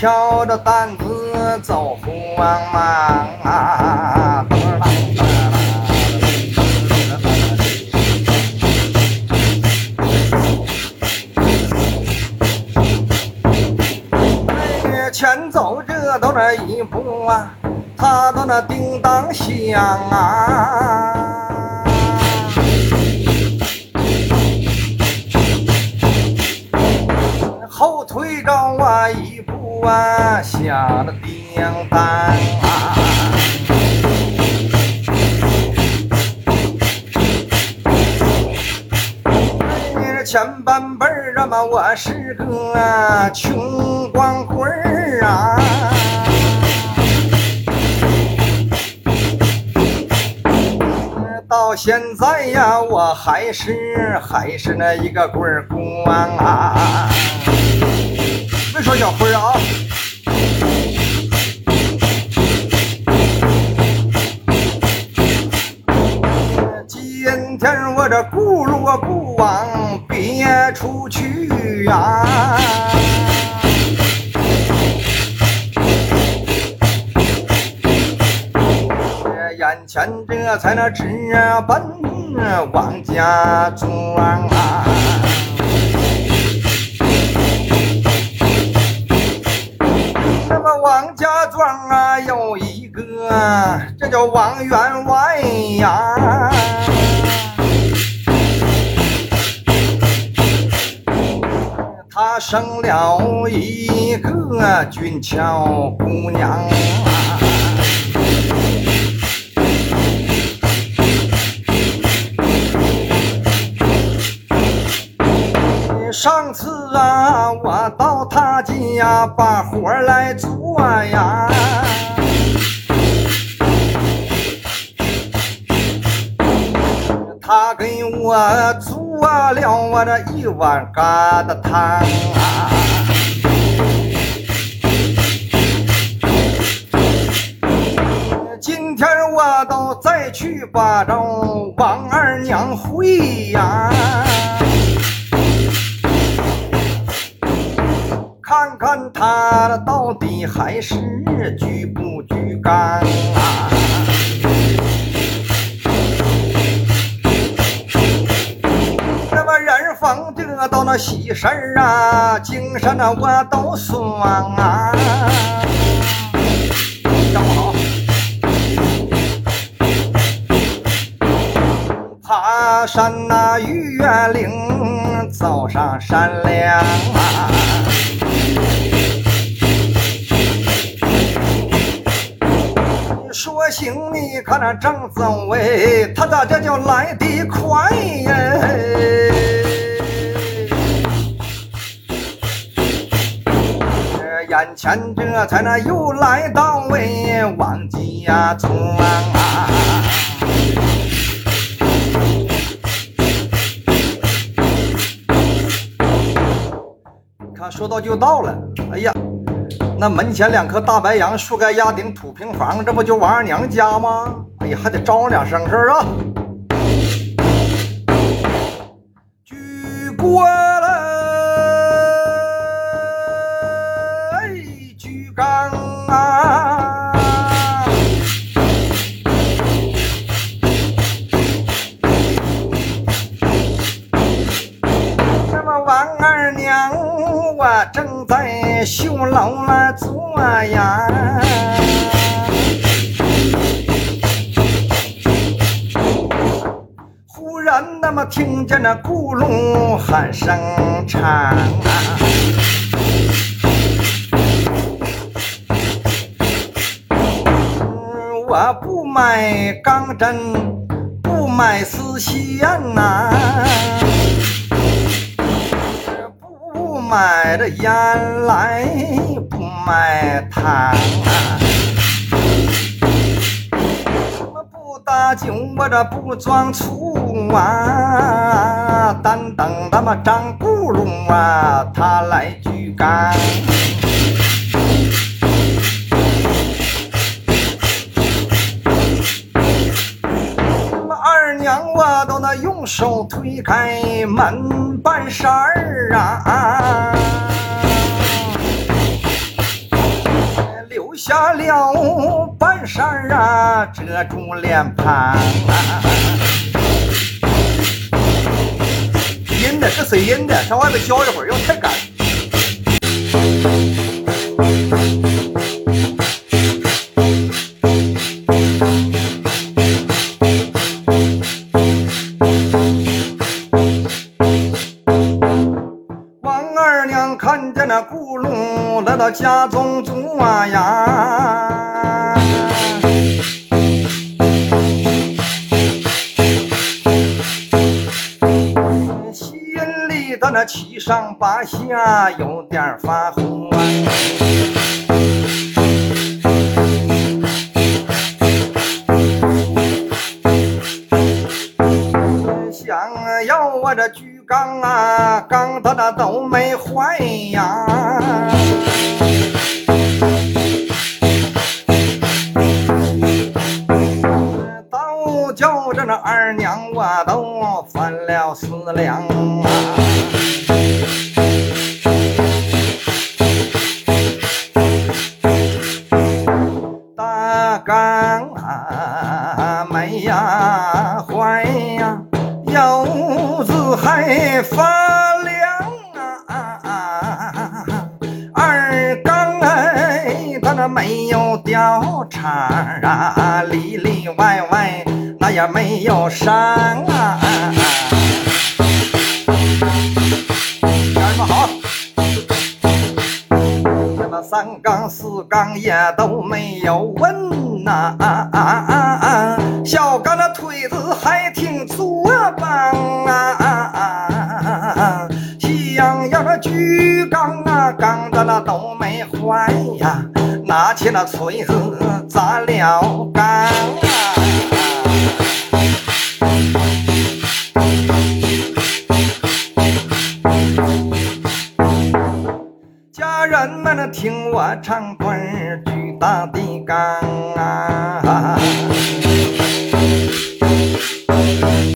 挑着担子走慌忙啊！哎前走着都那一步啊，他都那叮当响啊。啊，吓得叮当啊。哎前半辈儿啊嘛，我是个穷光棍儿啊。到现在呀，我还是还是那一个棍儿光啊。没说小辉儿啊。今天我这轱辘我不往别处去呀、眼前这才那直奔王家庄啊！王啊，有一个，这叫王员外呀。他生了一个俊俏姑娘。上次啊，我到他家把活来做我呀。他给我做了我这一碗疙瘩汤啊。今天我都再去把这王二娘会呀。看看他到底还是举不举杆啊？那么人逢这到那喜事啊，精神啊我都爽啊！让我好。爬山那玉月岭，走上山梁啊。行，你看那正走哎，他咋这就来得快呀？这眼前这才那又来到哎王家村啊！看说到就到了，哎呀！那门前两棵大白杨，树干压顶土平房，这不就王二娘家吗？哎呀，还得招呼两声是啊。我正在绣楼来做呀。忽然那么听见那咕噜喊声长啊，我不买钢针，不买丝线呐、买这烟来，不买糖啊。不打酒，我这不装醋啊，单等他妈张咕噜啊，他来举杆。用手推开门半扇儿啊。留下了半扇儿啊，遮住脸庞。阴的，这谁阴的？上外面浇一会儿，要太干。家中住啊呀，心里的那七上八下有点发红啊。想要我这举杠啊，了思量啊。大缸啊没呀坏呀，油子还发凉啊！二缸哎，它那没有掉茬啊，里里外外那也没有伤啊！家人们好。这那三缸四缸也都没有问呐、小杠那腿子还挺粗啊棒啊，想要那举杠啊，缸的那都没坏呀，拿起那锤子砸了杠听我唱段儿巨大的杠啊！